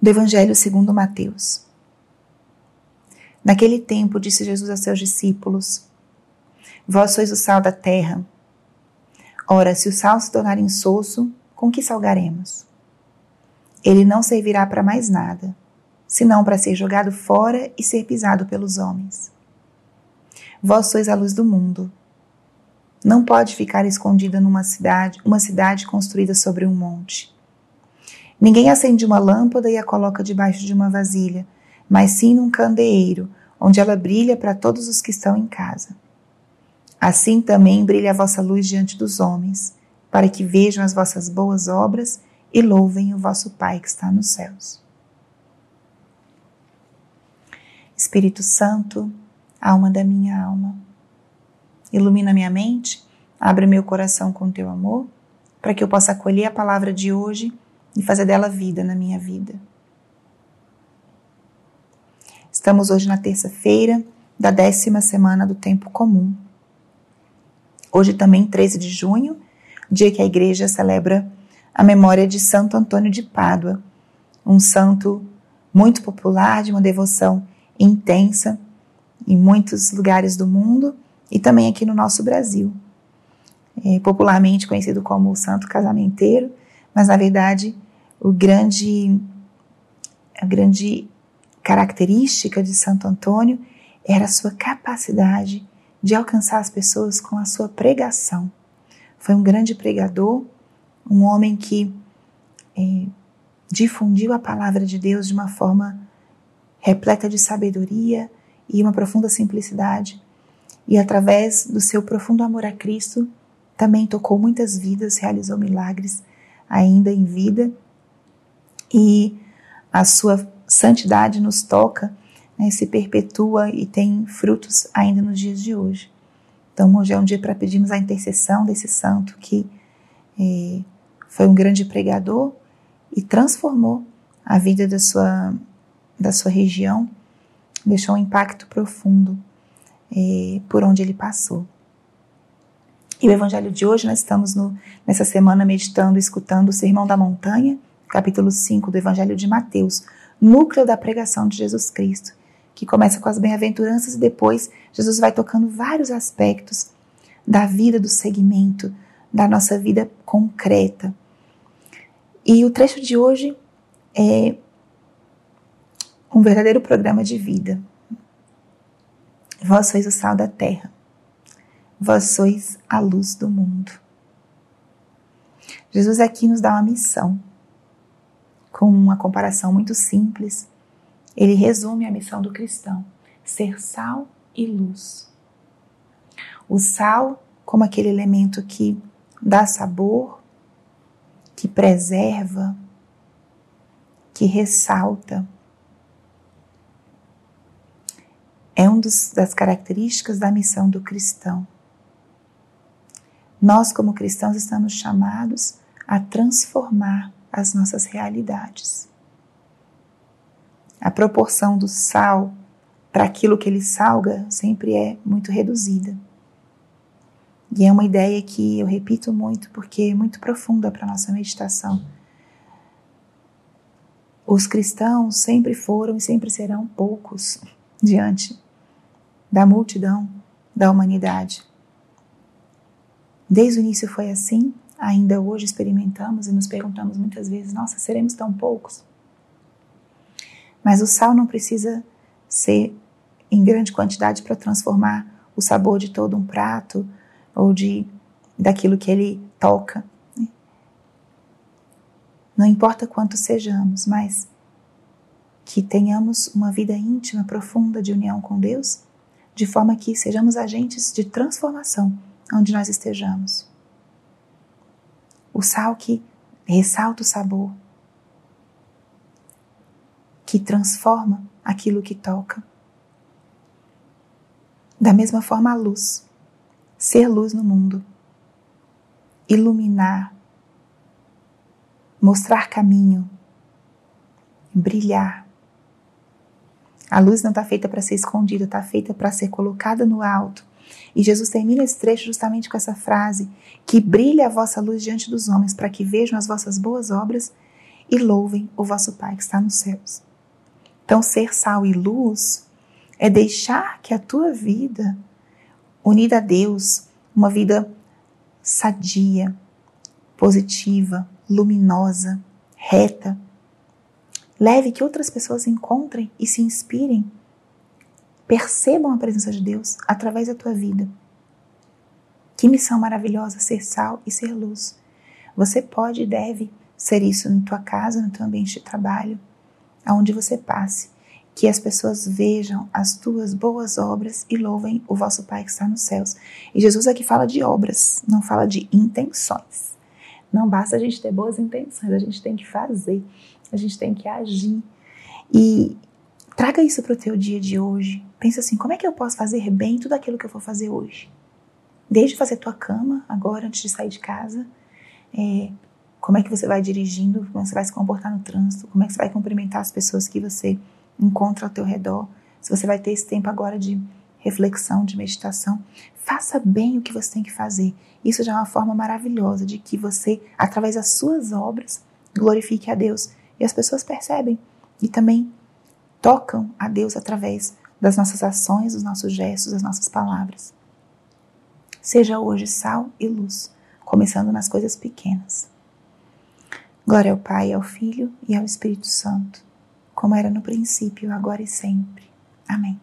do Evangelho segundo Mateus. Naquele tempo disse Jesus a seus discípulos: Vós sois o sal da terra. Ora, se o sal se tornar insosso, com que salgaremos? Ele não servirá para mais nada, senão para ser jogado fora e ser pisado pelos homens. Vós sois a luz do mundo. Não pode ficar escondida numa cidade, uma cidade construída sobre um monte. Ninguém acende uma lâmpada e a coloca debaixo de uma vasilha, mas sim num candeeiro, onde ela brilha para todos os que estão em casa. Assim também brilha a vossa luz diante dos homens, para que vejam as vossas boas obras e louvem o vosso Pai que está nos céus. Espírito Santo, alma da minha alma, ilumina minha mente, abre meu coração com teu amor, para que eu possa acolher a palavra de hoje e fazer dela vida na minha vida. Estamos hoje na terça-feira da décima semana do tempo comum. Hoje também 13 de junho, dia que a igreja celebra a memória de Santo Antônio de Pádua, um santo muito popular, de uma devoção intensa em muitos lugares do mundo e também aqui no nosso Brasil. É popularmente conhecido como o Santo Casamenteiro, mas na verdade o grande, a grande característica de Santo Antônio era a sua capacidade de alcançar as pessoas com a sua pregação. Foi um grande pregador, um homem que é, difundiu a palavra de Deus de uma forma repleta de sabedoria e uma profunda simplicidade. E através do seu profundo amor a Cristo, também tocou muitas vidas, realizou milagres ainda em vida e a sua santidade nos toca, né, se perpetua e tem frutos ainda nos dias de hoje. Então, hoje é um dia para pedirmos a intercessão desse santo que é, foi um grande pregador e transformou a vida da sua, da sua região, deixou um impacto profundo é, por onde ele passou. E o evangelho de hoje, nós estamos no, nessa semana meditando, escutando o Sermão da Montanha, capítulo 5 do Evangelho de Mateus, núcleo da pregação de Jesus Cristo, que começa com as bem-aventuranças e depois Jesus vai tocando vários aspectos da vida, do segmento, da nossa vida concreta. E o trecho de hoje é um verdadeiro programa de vida. Vós sois o sal da terra. Vós sois a luz do mundo. Jesus aqui nos dá uma missão com uma comparação muito simples, ele resume a missão do cristão: ser sal e luz. O sal, como aquele elemento que dá sabor, que preserva, que ressalta. É uma das características da missão do cristão. Nós, como cristãos, estamos chamados a transformar as nossas realidades. A proporção do sal para aquilo que ele salga sempre é muito reduzida. E é uma ideia que eu repito muito porque é muito profunda para a nossa meditação. Os cristãos sempre foram e sempre serão poucos diante da multidão da humanidade. Desde o início foi assim ainda hoje experimentamos e nos perguntamos muitas vezes: nossa, seremos tão poucos? Mas o sal não precisa ser em grande quantidade para transformar o sabor de todo um prato ou de daquilo que ele toca. Né? Não importa quanto sejamos, mas que tenhamos uma vida íntima, profunda de união com Deus, de forma que sejamos agentes de transformação onde nós estejamos. O sal que ressalta o sabor, que transforma aquilo que toca. Da mesma forma, a luz, ser luz no mundo, iluminar, mostrar caminho, brilhar. A luz não está feita para ser escondida, está feita para ser colocada no alto e Jesus termina esse trecho justamente com essa frase: Que brilhe a vossa luz diante dos homens, para que vejam as vossas boas obras e louvem o vosso Pai que está nos céus. Então, ser sal e luz é deixar que a tua vida, unida a Deus, uma vida sadia, positiva, luminosa, reta, leve que outras pessoas encontrem e se inspirem, percebam a presença de Deus através da tua vida. Que missão maravilhosa ser sal e ser luz. Você pode e deve ser isso na tua casa, no teu ambiente de trabalho, aonde você passe, que as pessoas vejam as tuas boas obras e louvem o vosso Pai que está nos céus. E Jesus aqui fala de obras, não fala de intenções. Não basta a gente ter boas intenções, a gente tem que fazer, a gente tem que agir. E traga isso para o teu dia de hoje. Pensa assim, como é que eu posso fazer bem tudo aquilo que eu vou fazer hoje? Desde fazer tua cama agora, antes de sair de casa, é, como é que você vai dirigindo, como você vai se comportar no trânsito, como é que você vai cumprimentar as pessoas que você encontra ao teu redor, se você vai ter esse tempo agora de reflexão, de meditação, faça bem o que você tem que fazer. Isso já é uma forma maravilhosa de que você, através das suas obras, glorifique a Deus. E as pessoas percebem e também tocam a Deus através das nossas ações, dos nossos gestos, das nossas palavras. Seja hoje sal e luz, começando nas coisas pequenas. Glória ao Pai, ao Filho e ao Espírito Santo, como era no princípio, agora e sempre. Amém.